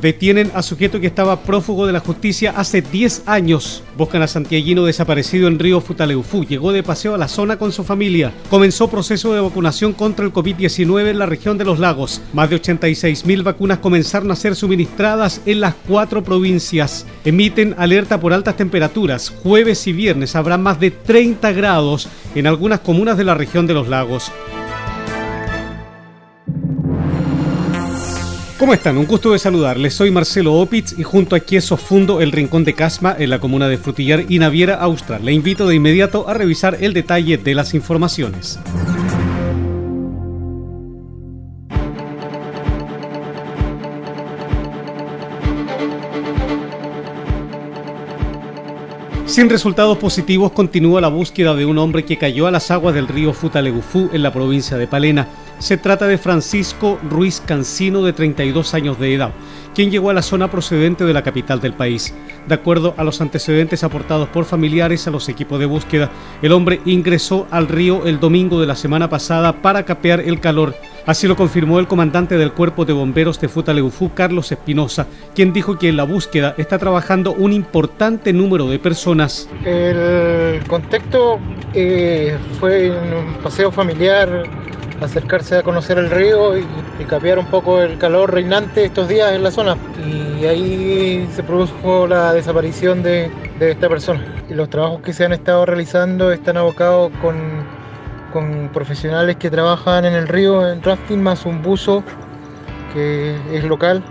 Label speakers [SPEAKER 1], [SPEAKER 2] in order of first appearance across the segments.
[SPEAKER 1] Detienen a sujeto que estaba prófugo de la justicia hace 10 años. Buscan a santiaguino desaparecido en Río Futaleufú. Llegó de paseo a la zona con su familia. Comenzó proceso de vacunación contra el COVID-19 en la región de los lagos. Más de 86 mil vacunas comenzaron a ser suministradas en las cuatro provincias. Emiten alerta por altas temperaturas. Jueves y viernes habrá más de 30 grados en algunas comunas de la región de los lagos. ¿Cómo están? Un gusto de saludarles. Soy Marcelo Opitz y junto a Quieso fundo el Rincón de Casma en la comuna de Frutillar y Naviera Austral. Le invito de inmediato a revisar el detalle de las informaciones. Sin resultados positivos continúa la búsqueda de un hombre que cayó a las aguas del río Futalegufú en la provincia de Palena. Se trata de Francisco Ruiz Cancino, de 32 años de edad, quien llegó a la zona procedente de la capital del país. De acuerdo a los antecedentes aportados por familiares a los equipos de búsqueda, el hombre ingresó al río el domingo de la semana pasada para capear el calor. Así lo confirmó el comandante del Cuerpo de Bomberos de Futaleufú, Carlos Espinosa, quien dijo que en la búsqueda está trabajando un importante número de personas.
[SPEAKER 2] El contexto eh, fue un paseo familiar acercarse a conocer el río y, y, capear un poco el calor reinante estos días en la zona. Y ahí se produjo la desaparición de, esta persona. Los trabajos que se han estado realizando están abocados con, con profesionales que trabajan en el río en rafting, más un buzo que es local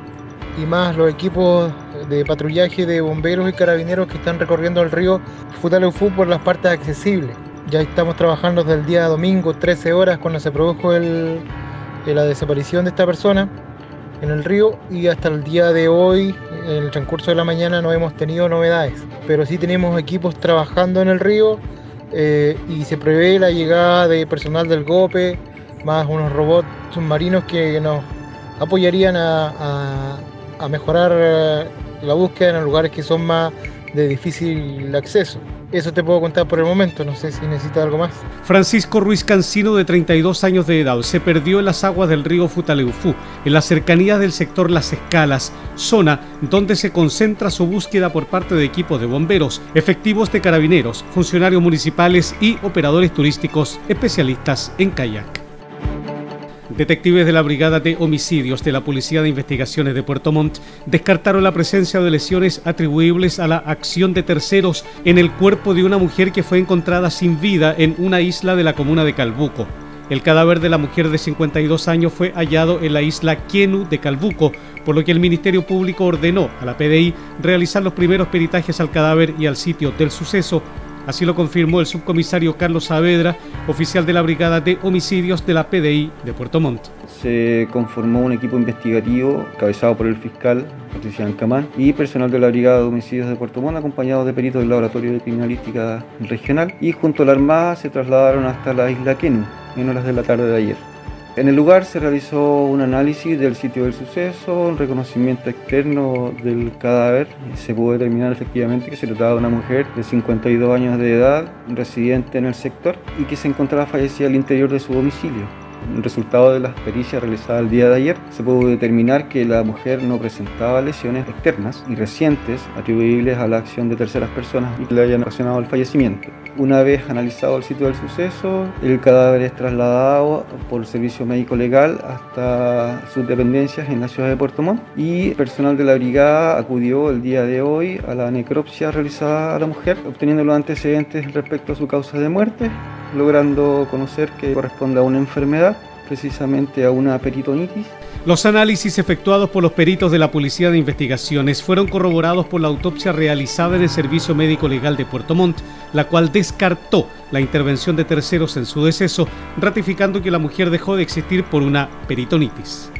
[SPEAKER 2] y más los equipos de patrullaje de bomberos y carabineros que están recorriendo el río Futaleufú por las partes accesibles. Ya estamos trabajando desde el día domingo, 13 horas, cuando se produjo el, la desaparición de esta persona en el río y hasta el día de hoy, en el transcurso de la mañana, no hemos tenido novedades. Pero sí tenemos equipos trabajando en el río eh, y se prevé la llegada de personal del GOPE, más unos robots submarinos que nos apoyarían a, a, mejorar eh, la búsqueda en lugares que son más de difícil acceso. Eso te puedo contar por el momento, no sé si necesitas algo más.
[SPEAKER 1] Francisco Ruiz Cancino, de 32 años de edad, se perdió en las aguas del río Futaleufú, en las cercanías del sector Las Escalas, zona donde se concentra su búsqueda por parte de equipos de bomberos, efectivos de carabineros, funcionarios municipales y operadores turísticos especialistas en kayak. Detectives de la Brigada de Homicidios de la Policía de Investigaciones de Puerto Montt descartaron la presencia de lesiones atribuibles a la acción de terceros en el cuerpo de una mujer que fue encontrada sin vida en una isla de la comuna de Calbuco. El cadáver de la mujer de 52 años fue hallado en la isla Quenu de Calbuco, por lo que el Ministerio Público ordenó a la PDI realizar los primeros peritajes al cadáver y al sitio del suceso Así lo confirmó el subcomisario Carlos Saavedra, oficial de la Brigada de Homicidios de la PDI de Puerto Montt.
[SPEAKER 3] Se conformó un equipo investigativo cabezado por el fiscal Patricia Ancamán y personal de la Brigada de Homicidios de Puerto Montt, acompañados de peritos del Laboratorio de Criminalística Regional, y junto a la Armada se trasladaron hasta la isla Kenu en horas de la tarde de ayer. En el lugar se realizó un análisis del sitio del suceso, un reconocimiento externo del cadáver. Se pudo determinar efectivamente que se trataba de una mujer de 52 años de edad, residente en el sector y que se encontraba fallecida al interior de su domicilio. Resultado de las pericias realizadas el día de ayer, se pudo determinar que la mujer no presentaba lesiones externas y recientes atribuibles a la acción de terceras personas y que le hayan ocasionado el fallecimiento. Una vez analizado el sitio del suceso, el cadáver es trasladado por servicio médico legal hasta sus dependencias en la ciudad de Puerto Montt y personal de la brigada acudió el día de hoy a la necropsia realizada a la mujer, obteniendo los antecedentes respecto a su causa de muerte, logrando conocer que corresponde a una enfermedad precisamente a una peritonitis.
[SPEAKER 1] Los análisis efectuados por los peritos de la Policía de Investigaciones fueron corroborados por la autopsia realizada en el Servicio Médico Legal de Puerto Montt, la cual descartó la intervención de terceros en su deceso, ratificando que la mujer dejó de existir por una peritonitis.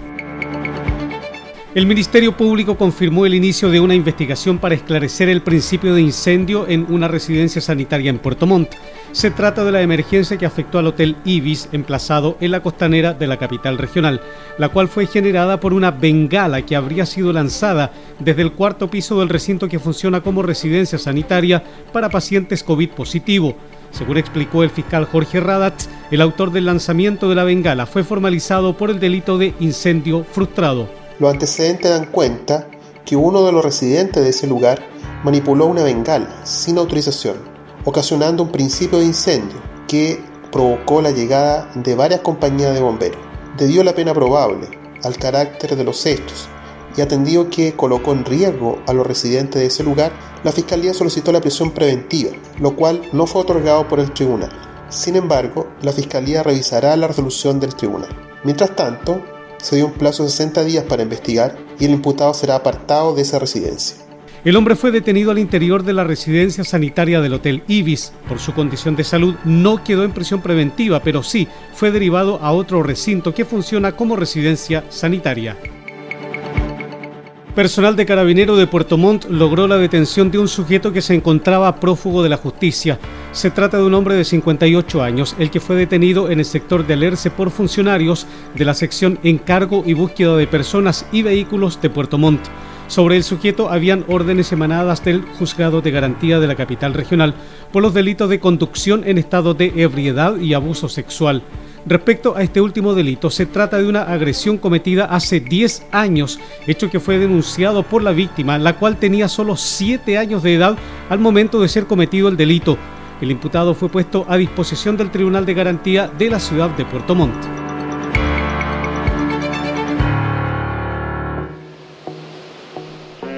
[SPEAKER 1] El Ministerio Público confirmó el inicio de una investigación para esclarecer el principio de incendio en una residencia sanitaria en Puerto Montt. Se trata de la emergencia que afectó al Hotel Ibis, emplazado en la costanera de la capital regional, la cual fue generada por una bengala que habría sido lanzada desde el cuarto piso del recinto que funciona como residencia sanitaria para pacientes COVID positivo. Según explicó el fiscal Jorge Radat, el autor del lanzamiento de la bengala fue formalizado por el delito de incendio frustrado.
[SPEAKER 4] Los antecedentes dan cuenta que uno de los residentes de ese lugar manipuló una bengala sin autorización, ocasionando un principio de incendio que provocó la llegada de varias compañías de bomberos. Debido a la pena probable al carácter de los hechos y atendido que colocó en riesgo a los residentes de ese lugar, la Fiscalía solicitó la prisión preventiva, lo cual no fue otorgado por el tribunal. Sin embargo, la Fiscalía revisará la resolución del tribunal. Mientras tanto, se dio un plazo de 60 días para investigar y el imputado será apartado de esa residencia.
[SPEAKER 1] El hombre fue detenido al interior de la residencia sanitaria del Hotel Ibis. Por su condición de salud no quedó en prisión preventiva, pero sí fue derivado a otro recinto que funciona como residencia sanitaria. Personal de Carabinero de Puerto Montt logró la detención de un sujeto que se encontraba prófugo de la justicia. Se trata de un hombre de 58 años, el que fue detenido en el sector de Alerce por funcionarios de la sección Encargo y Búsqueda de Personas y Vehículos de Puerto Montt. Sobre el sujeto habían órdenes emanadas del Juzgado de Garantía de la capital regional por los delitos de conducción en estado de ebriedad y abuso sexual. Respecto a este último delito, se trata de una agresión cometida hace 10 años, hecho que fue denunciado por la víctima, la cual tenía solo 7 años de edad al momento de ser cometido el delito. El imputado fue puesto a disposición del Tribunal de Garantía de la ciudad de Puerto Montt.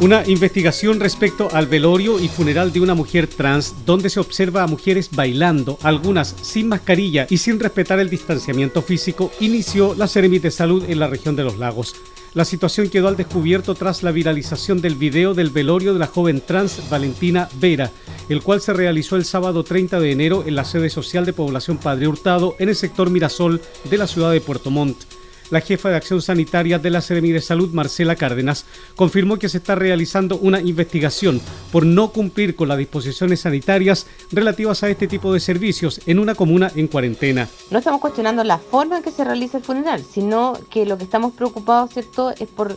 [SPEAKER 1] Una investigación respecto al velorio y funeral de una mujer trans donde se observa a mujeres bailando, algunas sin mascarilla y sin respetar el distanciamiento físico, inició la Seremi de Salud en la región de los lagos. La situación quedó al descubierto tras la viralización del video del velorio de la joven trans Valentina Vera, el cual se realizó el sábado 30 de enero en la sede social de Población Padre Hurtado en el sector Mirasol de la ciudad de Puerto Montt. La jefa de Acción Sanitaria de la Seremi de Salud, Marcela Cárdenas, confirmó que se está realizando una investigación por no cumplir con las disposiciones sanitarias relativas a este tipo de servicios en una comuna en cuarentena.
[SPEAKER 5] No estamos cuestionando la forma en que se realiza el funeral, sino que lo que estamos preocupados, es por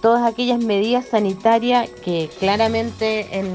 [SPEAKER 5] todas aquellas medidas sanitarias que claramente en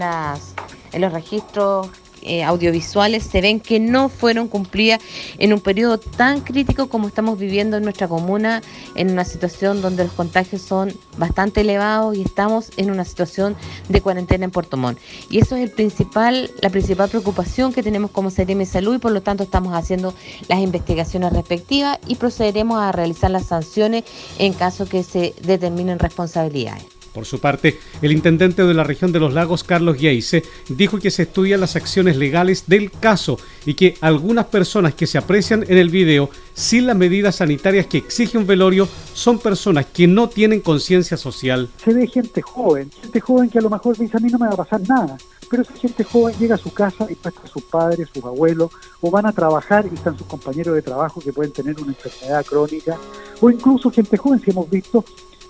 [SPEAKER 5] los registros eh, audiovisuales se ven que no fueron cumplidas en un periodo tan crítico como estamos viviendo en nuestra comuna, en una situación donde los contagios son bastante elevados y estamos en una situación de cuarentena en Puerto Montt. Y eso es el principal, la principal preocupación que tenemos como CRM Salud y por lo tanto estamos haciendo las investigaciones respectivas y procederemos a realizar las sanciones en caso que se determinen responsabilidades.
[SPEAKER 1] Por su parte, el intendente de la región de los lagos, Carlos Yeise, dijo que se estudian las acciones legales del caso y que algunas personas que se aprecian en el video sin las medidas sanitarias que exige un velorio son personas que no tienen conciencia social.
[SPEAKER 6] Se ve gente joven, gente joven que a lo mejor dice a mí no me va a pasar nada, pero esa gente joven llega a su casa y está sus padres, sus abuelos, o van a trabajar y están sus compañeros de trabajo que pueden tener una enfermedad crónica, o incluso gente joven, si hemos visto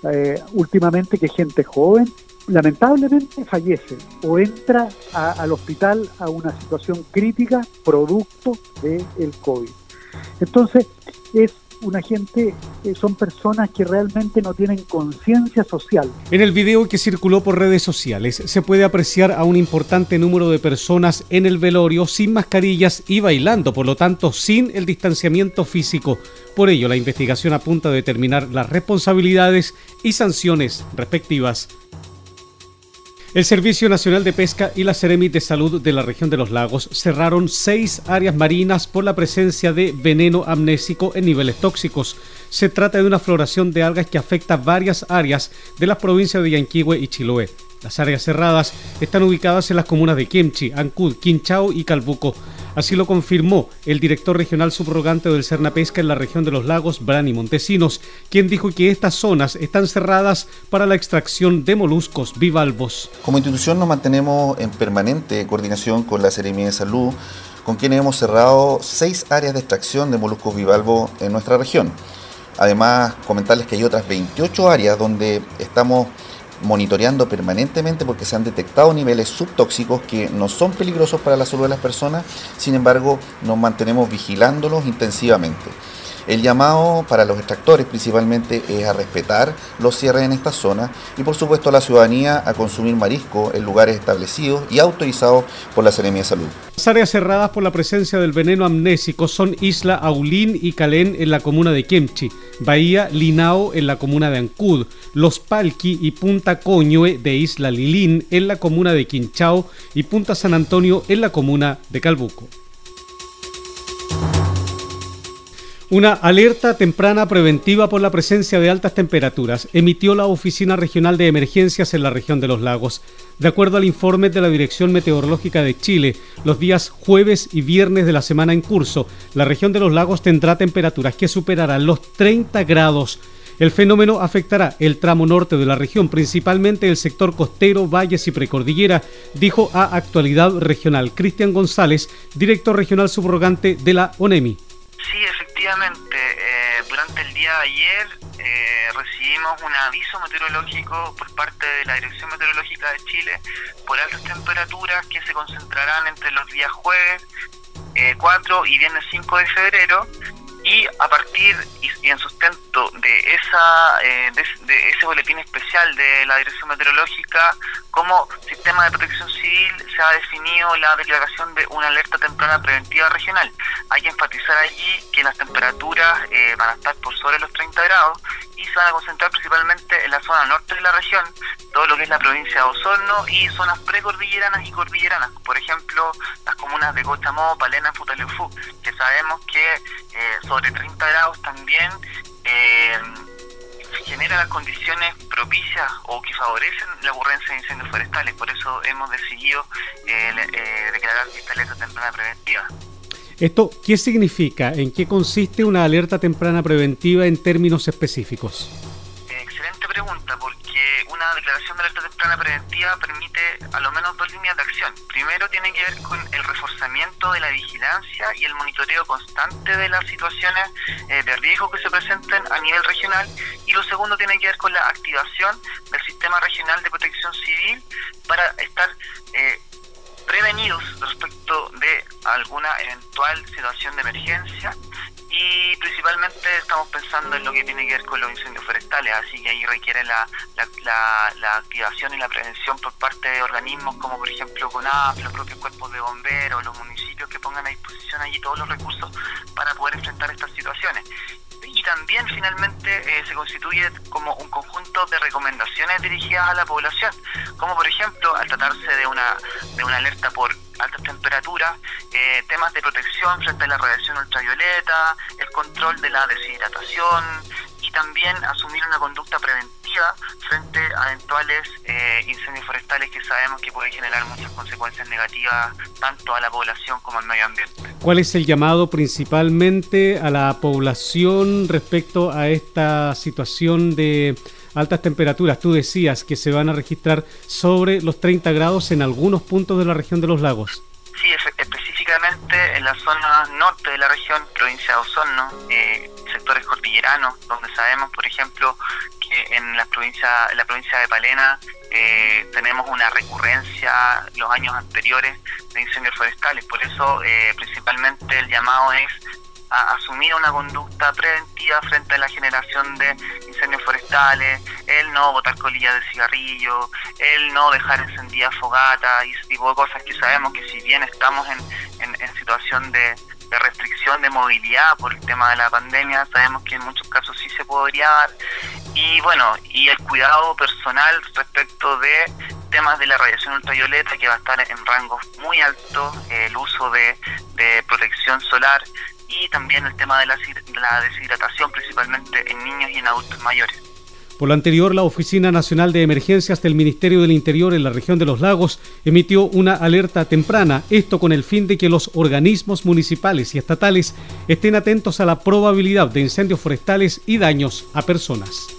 [SPEAKER 6] eh, últimamente que gente joven lamentablemente fallece o entra al hospital a una situación crítica producto del el COVID. Entonces, es una gente, eh, son personas que realmente no tienen conciencia social.
[SPEAKER 1] En el video que circuló por redes sociales se puede apreciar a un importante número de personas en el velorio sin mascarillas y bailando, por lo tanto sin el distanciamiento físico. Por ello, la investigación apunta a determinar las responsabilidades y sanciones respectivas. El Servicio Nacional de Pesca y la Ceremi de Salud de la región de los lagos cerraron seis áreas marinas por la presencia de veneno amnésico en niveles tóxicos. Se trata de una floración de algas que afecta varias áreas de las provincias de Yanquihue y Chiloé. Las áreas cerradas están ubicadas en las comunas de Kemchi, Ancud, Quinchao y Calbuco. Así lo confirmó el director regional subrogante del Cerna Pesca en la región de los lagos, Brani Montesinos, quien dijo que estas zonas están cerradas para la extracción de moluscos bivalvos.
[SPEAKER 7] Como institución nos mantenemos en permanente coordinación con la Seremia de Salud, con quienes hemos cerrado seis áreas de extracción de moluscos bivalvos en nuestra región. Además, comentarles que hay otras 28 áreas donde estamos monitoreando permanentemente porque se han detectado niveles subtóxicos que no son peligrosos para la salud de las personas, sin embargo nos mantenemos vigilándolos intensivamente. El llamado para los extractores principalmente es a respetar los cierres en esta zona y por supuesto a la ciudadanía a consumir marisco en lugares establecidos y autorizados por la Seremia de Salud.
[SPEAKER 1] Las áreas cerradas por la presencia del veneno amnésico son Isla Aulín y Calén en la comuna de Kemchi, Bahía Linao en la comuna de Ancud, Los Palqui y Punta Coñue de Isla Lilín en la comuna de Quinchao y Punta San Antonio en la comuna de Calbuco. Una alerta temprana preventiva por la presencia de altas temperaturas emitió la Oficina Regional de Emergencias en la región de los lagos. De acuerdo al informe de la Dirección Meteorológica de Chile, los días jueves y viernes de la semana en curso, la región de los lagos tendrá temperaturas que superarán los 30 grados. El fenómeno afectará el tramo norte de la región, principalmente el sector costero, valles y precordillera, dijo a Actualidad Regional Cristian González, director regional subrogante de la ONEMI.
[SPEAKER 8] Sí, efectivamente. Eh, durante el día de ayer eh, recibimos un aviso meteorológico por parte de la Dirección Meteorológica de Chile por altas temperaturas que se concentrarán entre los días jueves 4 eh, y viernes 5 de febrero y a partir y, en sustento de esa eh, de, ese boletín especial de la Dirección Meteorológica como sistema de protección civil se ha definido la declaración de una alerta temprana preventiva regional. Hay que enfatizar allí que las temperaturas eh, van a estar por sobre los 30 grados y se van a concentrar principalmente en la zona norte de la región, todo lo que es la provincia de Osorno y zonas precordilleranas y cordilleranas, por ejemplo, las comunas de Cochamó, Palena, Futaleufú, que sabemos que eh, sobre 30 grados también eh, genera las condiciones propicias o que favorecen la ocurrencia de incendios forestales. Por eso hemos decidido eh, eh, declarar esta alerta temprana preventiva.
[SPEAKER 1] ¿Esto qué significa? ¿En qué consiste una alerta temprana preventiva en términos específicos?
[SPEAKER 8] Excelente pregunta, porque declaración de alerta temprana preventiva permite a lo menos dos líneas de acción. Primero tiene que ver con el reforzamiento de la vigilancia y el monitoreo constante de las situaciones eh, de riesgo que se presenten a nivel regional y lo segundo tiene que ver con la activación del sistema regional de protección civil para estar eh, prevenidos respecto de alguna eventual situación de emergencia y principalmente estamos pensando en lo que tiene que ver con los incendios forestales, así que ahí requiere la, la, activación y la prevención por parte de organismos como por ejemplo CONAF, los propios cuerpos de bomberos, los municipios que pongan a disposición allí todos los recursos para poder enfrentar estas situaciones. Y también finalmente eh, se constituye como un conjunto de recomendaciones dirigidas a la población, como por ejemplo al tratarse de una, de una alerta por altas temperaturas, eh, temas de protección frente a la radiación ultravioleta, el control de la deshidratación y también asumir una conducta preventiva frente a eventuales eh, incendios forestales que sabemos que pueden generar muchas consecuencias negativas tanto a la población como al medio ambiente.
[SPEAKER 1] ¿Cuál es el llamado principalmente a la población respecto a esta situación de altas temperaturas? Tú decías que se van a registrar sobre los 30 grados en algunos puntos de la región de los lagos.
[SPEAKER 8] Sí, específicamente en la zona norte de la región, provincia de Osorno, eh, sectores cordilleranos, donde sabemos, por ejemplo, que en la provincia, en la provincia de Palena eh, tenemos una recurrencia los años anteriores de incendios forestales. Por eso, eh, principalmente, el llamado es a una conducta preventiva frente a la generación de incendios forestales, el no botar colillas de cigarrillo, el no dejar encendida fogata y ese tipo de cosas que sabemos que si bien estamos en, situación de, de restricción de movilidad por el tema de la pandemia, sabemos que en muchos casos sí se podría dar. Y bueno, y el cuidado personal respecto de temas de la radiación ultravioleta que va a estar en rangos muy altos, el uso de, de protección solar y también el tema de la, deshidratación, principalmente en niños y en adultos mayores.
[SPEAKER 1] Por lo anterior, la Oficina Nacional de Emergencias del Ministerio del Interior en la región de los lagos emitió una alerta temprana, esto con el fin de que los organismos municipales y estatales estén atentos a la probabilidad de incendios forestales y daños a personas.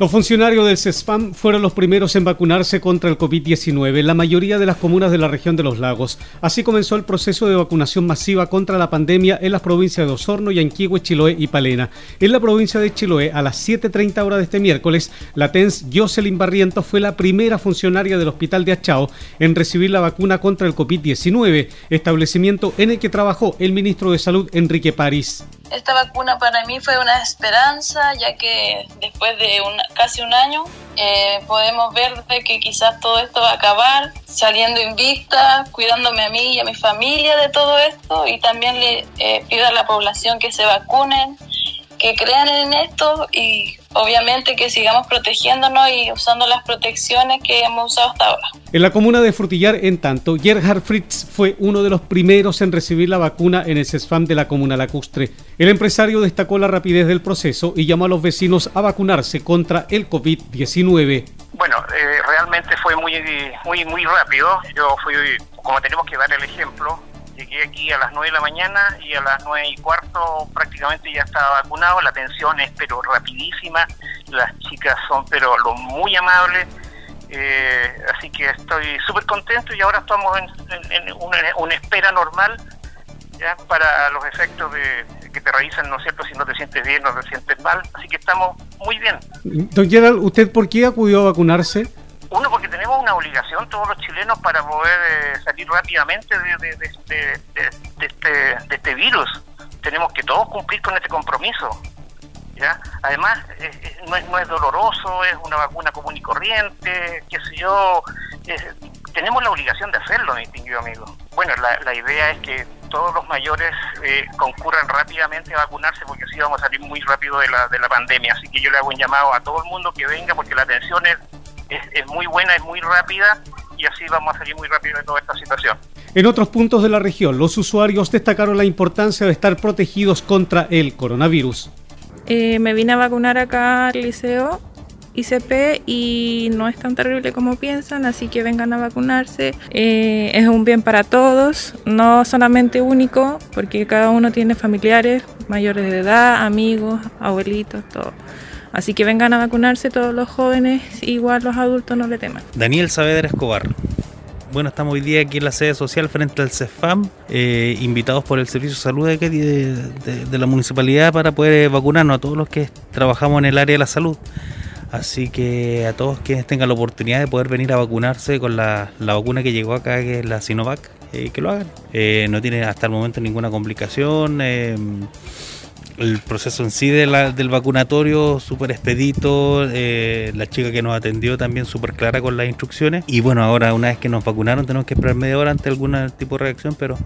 [SPEAKER 1] Los funcionarios del CESFAM fueron los primeros en vacunarse contra el COVID-19 en la mayoría de las comunas de la región de los lagos. Así comenzó el proceso de vacunación masiva contra la pandemia en las provincias de Osorno, Yanquihue, Chiloé y Palena. En la provincia de Chiloé, a las 7.30 horas de este miércoles, la TENS Jocelyn Barrientos fue la primera funcionaria del Hospital de Achao en recibir la vacuna contra el COVID-19, establecimiento en el que trabajó el ministro de Salud Enrique París.
[SPEAKER 9] Esta vacuna para mí fue una esperanza, ya que después de casi un año eh, podemos ver de que quizás todo esto va a acabar, saliendo invicta, cuidándome a mí y a mi familia de todo esto y también le eh, pido a la población que se vacunen, que crean en esto y obviamente que sigamos protegiéndonos y usando las protecciones que hemos usado hasta ahora.
[SPEAKER 1] En la comuna de Frutillar, en tanto, Gerhard Fritz fue uno de los primeros en recibir la vacuna en el CESFAM de la comuna lacustre. El empresario destacó la rapidez del proceso y llamó a los vecinos a vacunarse contra el COVID-19.
[SPEAKER 10] Bueno, eh, realmente fue muy, muy, muy rápido. Yo fui, como tenemos que dar el ejemplo, llegué aquí a las 9 de la mañana y a las 9 y cuarto prácticamente ya estaba vacunado. La atención es pero rapidísima, las chicas son pero lo muy amables. Eh, así que estoy súper contento y ahora estamos en, una, espera normal ya para los efectos de que te revisan, ¿no es cierto?, si no te sientes bien o te sientes mal. Así que estamos muy bien.
[SPEAKER 1] Don Gerald, ¿usted por qué acudió a vacunarse?
[SPEAKER 10] Uno, porque tenemos una obligación todos los chilenos para poder eh, salir rápidamente de, este, de, este virus. Tenemos que todos cumplir con este compromiso. ¿ya? Además, eh, eh, no, es, doloroso, es una vacuna común y corriente, qué sé yo. tenemos la obligación de hacerlo, mi distinguido amigo. Bueno, la, la idea es que todos los mayores concurran rápidamente a vacunarse porque así vamos a salir muy rápido de la, de la pandemia. Así que yo le hago un llamado a todo el mundo que venga porque la atención es es, muy buena, es muy rápida y así vamos a salir muy rápido de toda esta situación.
[SPEAKER 1] En otros puntos de la región, los usuarios destacaron la importancia de estar protegidos contra el coronavirus.
[SPEAKER 11] Eh, me vine a vacunar acá al liceo ICP y no es tan terrible como piensan, así que vengan a vacunarse. Eh, es un bien para todos, no solamente único, porque cada uno tiene familiares mayores de edad, amigos, abuelitos, todo. Así que vengan a vacunarse todos los jóvenes, igual los adultos no le teman.
[SPEAKER 12] Daniel Saavedra Escobar. Bueno, estamos hoy día aquí en la sede social frente al CEFAM, eh, invitados por el Servicio de Salud de, la municipalidad para poder vacunarnos a todos los que trabajamos en el área de la salud. Así que a todos quienes tengan la oportunidad de poder venir a vacunarse con la, vacuna que llegó acá, que es la Sinovac, eh, que lo hagan. Eh, no tiene hasta el momento ninguna complicación. Eh, el proceso en sí de del vacunatorio súper expedito, eh, la chica que nos atendió también súper clara con las instrucciones. Y bueno, ahora una vez que nos vacunaron tenemos que esperar media hora ante algún tipo de reacción, pero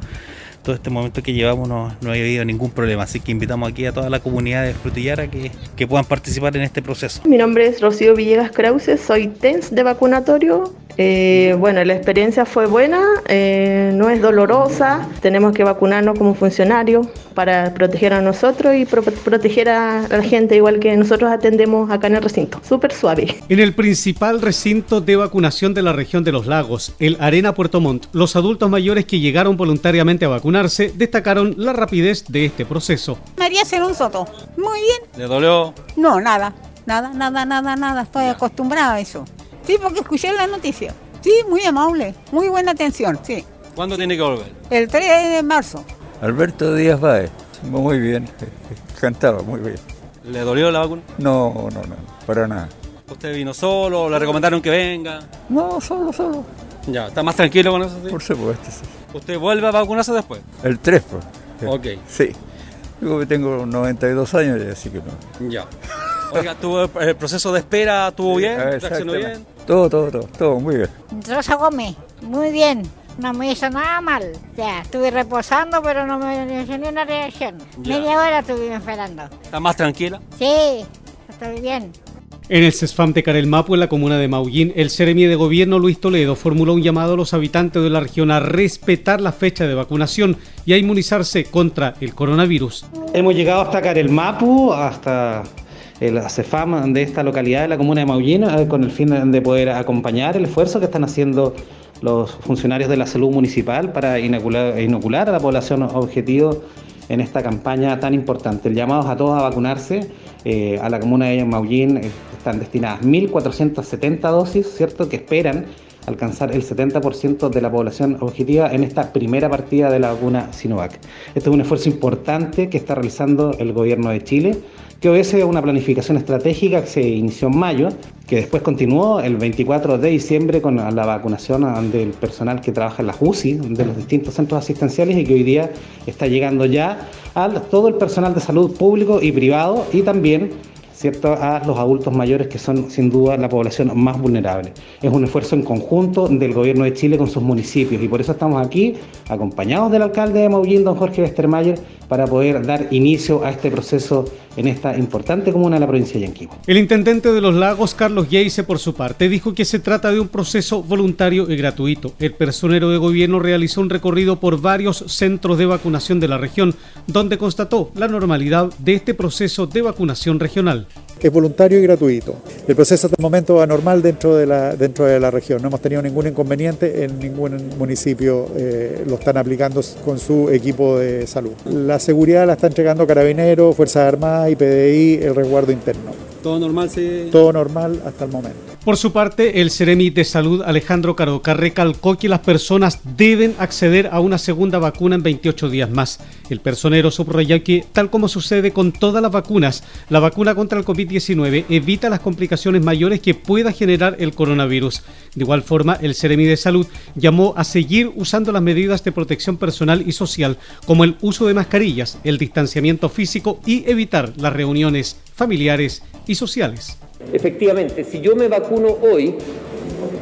[SPEAKER 12] todo este momento que llevamos no, no ha habido ningún problema. Así que invitamos aquí a toda la comunidad de Frutillara que, que puedan participar en este proceso.
[SPEAKER 13] Mi nombre es Rocío Villegas Krause, soy TENS de vacunatorio. Eh, bueno, la experiencia fue buena, eh, no es dolorosa, tenemos que vacunarnos como funcionarios para proteger a nosotros y pro proteger a la gente igual que nosotros atendemos acá en el recinto. Súper suave.
[SPEAKER 1] En el principal recinto de vacunación de la región de los lagos, el Arena Puerto Montt, los adultos mayores que llegaron voluntariamente a vacunarse destacaron la rapidez de este proceso.
[SPEAKER 14] María Cerón Soto, muy bien.
[SPEAKER 12] ¿Le dolió?
[SPEAKER 14] No, nada, nada, nada, nada, nada, estoy acostumbrada a eso. Sí, porque escuché la noticia. Sí, muy amable, muy buena atención, sí.
[SPEAKER 12] ¿Cuándo tiene que volver?
[SPEAKER 14] El 3 de marzo.
[SPEAKER 15] Alberto Díaz Baez, muy bien, cantaba muy bien.
[SPEAKER 12] ¿Le dolió la vacuna?
[SPEAKER 15] No, no, no, para nada.
[SPEAKER 12] ¿Usted vino solo? ¿Le recomendaron que venga?
[SPEAKER 15] No, solo, solo.
[SPEAKER 12] Ya, ¿está más tranquilo con eso?
[SPEAKER 15] ¿sí? Por supuesto, sí.
[SPEAKER 12] ¿Usted vuelve a vacunarse después?
[SPEAKER 15] El 3, pues.
[SPEAKER 12] Ok.
[SPEAKER 15] Sí. Digo que tengo 92 años, así que no.
[SPEAKER 12] Ya. Oiga, ¿tuvo el proceso de espera estuvo bien? ¿Reaccionó bien?
[SPEAKER 15] Todo, todo, todo, todo muy bien.
[SPEAKER 14] Rosa Gómez, muy bien. No me hizo nada mal. Ya, estuve reposando, pero no me hizo ni una reacción.
[SPEAKER 12] Ya.
[SPEAKER 14] Media hora estuve esperando.
[SPEAKER 12] ¿Está más tranquila?
[SPEAKER 14] Sí, estoy bien.
[SPEAKER 1] En el CESFAM de Carelmapo, en la comuna de Maullín, el Seremi de Gobierno Luis Toledo formuló un llamado a los habitantes de la región a respetar la fecha de vacunación y a inmunizarse contra el coronavirus.
[SPEAKER 16] Hemos llegado hasta Carelmapo, hasta el CEFAM de esta localidad de la comuna de Maullín, eh, con el fin de poder acompañar el esfuerzo que están haciendo los funcionarios de la salud municipal para inocular, inocular a la población objetivo en esta campaña tan importante. El llamado a todos a vacunarse. Eh, a la comuna de Maullín eh, están destinadas 1.470 dosis, ¿cierto?, que esperan alcanzar el 70% de la población objetiva en esta primera partida de la vacuna Sinovac. Este es un esfuerzo importante que está realizando el gobierno de Chile, que obedece a una planificación estratégica que se inició en mayo, que después continuó el 24 de diciembre con la vacunación del personal que trabaja en las UCI de los distintos centros asistenciales y que hoy día está llegando ya a todo el personal de salud público y privado y también ¿cierto? a los adultos mayores que son sin duda la población más vulnerable. Es un esfuerzo en conjunto del gobierno de Chile con sus municipios y por eso estamos aquí acompañados del alcalde de Maullín, don Jorge Westermayer, para poder dar inicio a este proceso en esta importante comuna de la provincia de Yanquihue.
[SPEAKER 1] El intendente de los lagos, Carlos Yeise, por su parte, dijo que se trata de un proceso voluntario y gratuito. El personero de gobierno realizó un recorrido por varios centros de vacunación de la región, donde constató la normalidad de este proceso de vacunación regional.
[SPEAKER 17] Es voluntario y gratuito. El proceso hasta el momento va normal dentro de la, dentro de la región. No hemos tenido ningún inconveniente en ningún municipio. Eh, lo están aplicando con su equipo de salud. La seguridad la está entregando Carabineros, Fuerzas Armadas y PDI, el resguardo interno.
[SPEAKER 12] ¿Todo normal? Sí.
[SPEAKER 17] Todo normal hasta el momento.
[SPEAKER 1] Por su parte, el Ceremi de Salud Alejandro Caroca recalcó que las personas deben acceder a una segunda vacuna en 28 días más. El personero subrayó que, tal como sucede con todas las vacunas, la vacuna contra el COVID-19 evita las complicaciones mayores que pueda generar el coronavirus. De igual forma, el Ceremi de Salud llamó a seguir usando las medidas de protección personal y social, como el uso de mascarillas, el distanciamiento físico y evitar las reuniones familiares y sociales.
[SPEAKER 18] Efectivamente, si yo me vacuno hoy,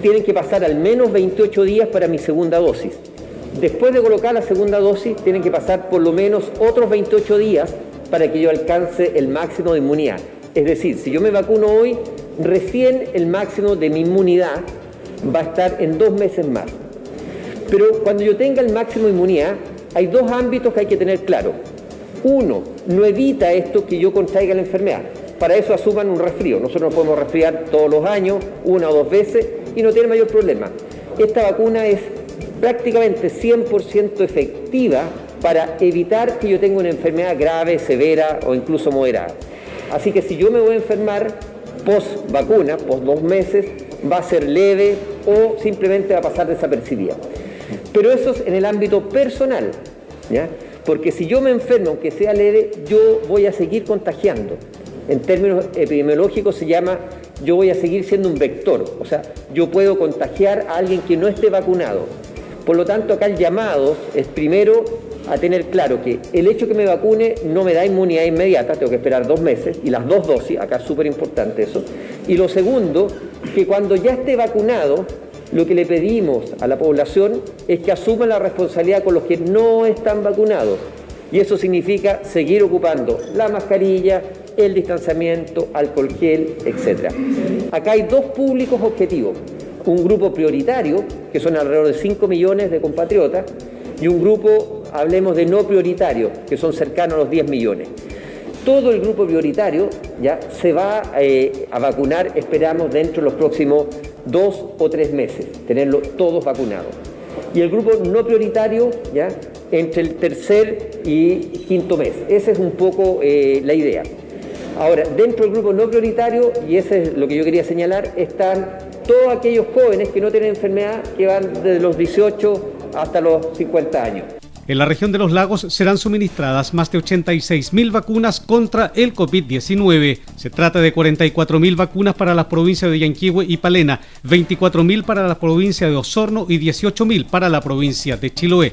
[SPEAKER 18] tienen que pasar al menos 28 días para mi segunda dosis. Después de colocar la segunda dosis, tienen que pasar por lo menos otros 28 días para que yo alcance el máximo de inmunidad. Es decir, si yo me vacuno hoy, recién el máximo de mi inmunidad va a estar en dos meses más. Pero cuando yo tenga el máximo de inmunidad, hay dos ámbitos que hay que tener claro. Uno, no evita esto que yo contraiga la enfermedad para eso asuman un resfrío. Nosotros nos podemos resfriar todos los años, una o dos veces, y no tiene mayor problema. Esta vacuna es prácticamente 100% efectiva para evitar que yo tenga una enfermedad grave, severa o incluso moderada. Así que si yo me voy a enfermar post vacuna, post dos meses, va a ser leve o simplemente va a pasar desapercibida. Pero eso es en el ámbito personal. Porque si yo me enfermo, aunque sea leve, yo voy a seguir contagiando. En términos epidemiológicos se llama yo voy a seguir siendo un vector, o sea, yo puedo contagiar a alguien que no esté vacunado. Por lo tanto, acá el llamado es primero a tener claro que el hecho que me vacune no me da inmunidad inmediata, tengo que esperar dos meses y las dos dosis, acá es súper importante eso. Y lo segundo, que cuando ya esté vacunado, lo que le pedimos a la población es que asuma la responsabilidad con los que no están vacunados. Y eso significa seguir ocupando la mascarilla, el distanciamiento, alcohol gel, etc. Acá hay dos públicos objetivos. Un grupo prioritario, que son alrededor de 5 millones de compatriotas, y un grupo, hablemos de no prioritario, que son cercanos a los 10 millones. Todo el grupo prioritario ya se va eh, a vacunar, esperamos, dentro de los próximos dos o tres meses, tenerlos todos vacunados. Y el grupo no prioritario, ya, entre el tercer y quinto mes. Esa es un poco eh, la idea. Ahora, dentro del grupo no prioritario, y eso es lo que yo quería señalar, están todos aquellos jóvenes que no tienen enfermedad, que van desde los 18 hasta los 50 años.
[SPEAKER 1] En la región de los lagos serán suministradas más de 86.000 vacunas contra el COVID-19. Se trata de 44.000 vacunas para las provincias de Yanquihue y Palena, 24.000 para la provincia de Osorno y 18.000 para la provincia de Chiloé.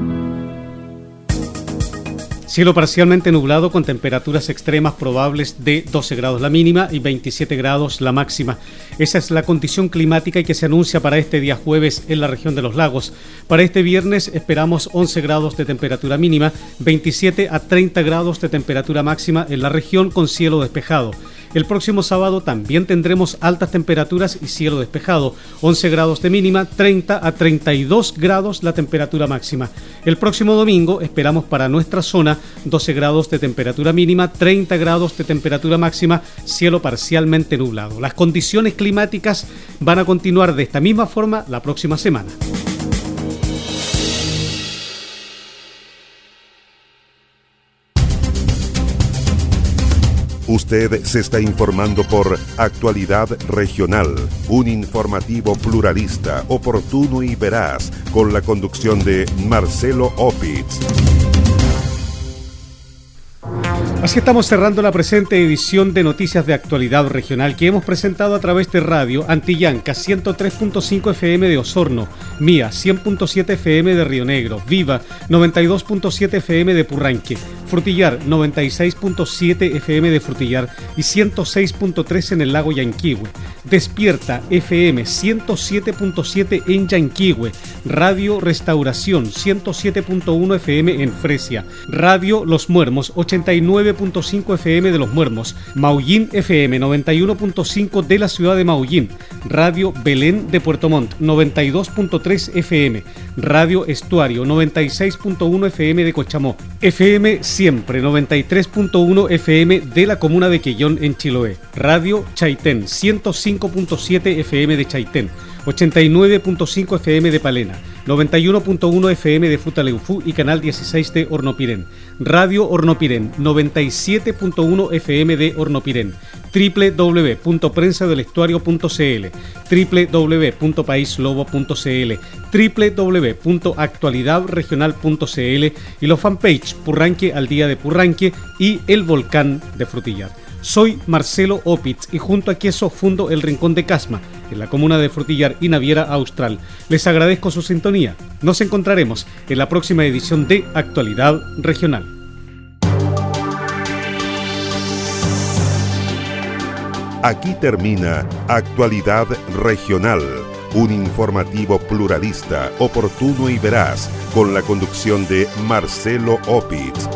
[SPEAKER 1] Cielo parcialmente nublado con temperaturas extremas probables de 12 grados la mínima y 27 grados la máxima. Esa es la condición climática que se anuncia para este día jueves en la región de los lagos. Para este viernes esperamos 11 grados de temperatura mínima, 27 a 30 grados de temperatura máxima en la región con cielo despejado. El próximo sábado también tendremos altas temperaturas y cielo despejado, 11 grados de mínima, 30 a 32 grados la temperatura máxima. El próximo domingo esperamos para nuestra zona 12 grados de temperatura mínima, 30 grados de temperatura máxima, cielo parcialmente nublado. Las condiciones climáticas van a continuar de esta misma forma la próxima semana.
[SPEAKER 19] Usted se está informando por Actualidad Regional, un informativo pluralista, oportuno y veraz, con la conducción de Marcelo Opitz.
[SPEAKER 1] Así estamos cerrando la presente edición de Noticias de Actualidad Regional que hemos presentado a través de radio Antillanca 103.5 FM de Osorno, Mía 100.7 FM de Río Negro, Viva 92.7 FM de Purranque, Frutillar 96.7 FM de Frutillar y 106.3 en el lago Yanquihue. Despierta FM 107.7 en Yanquihue, Radio Restauración 107.1 FM en Fresia, Radio Los Muermos 89 9.5 FM de Los Muermos, Maullín FM 91.5 de la ciudad de Maullín, Radio Belén de Puerto Montt 92.3 FM, Radio Estuario 96.1 FM de Cochamó, FM Siempre 93.1 FM de la comuna de Quellón en Chiloé, Radio Chaitén 105.7 FM de Chaitén, 89.5 FM de Palena, 91.1 FM de Futaleufú y Canal 16 de Hornopirén, Radio Hornopirén, 97.1 FM de Hornopirén, www.prensadelestuario.cl, www.paislobo.cl, www.actualidadregional.cl y los fanpage Purranque al día de Purranque y El Volcán de Frutillar. Soy Marcelo Opitz y junto a Queso fundo El Rincón de Casma en la comuna de Frutillar y Naviera Austral. Les agradezco su sintonía. Nos encontraremos en la próxima edición de Actualidad Regional.
[SPEAKER 19] Aquí termina Actualidad Regional, un informativo pluralista, oportuno y veraz, con la conducción de Marcelo Opitz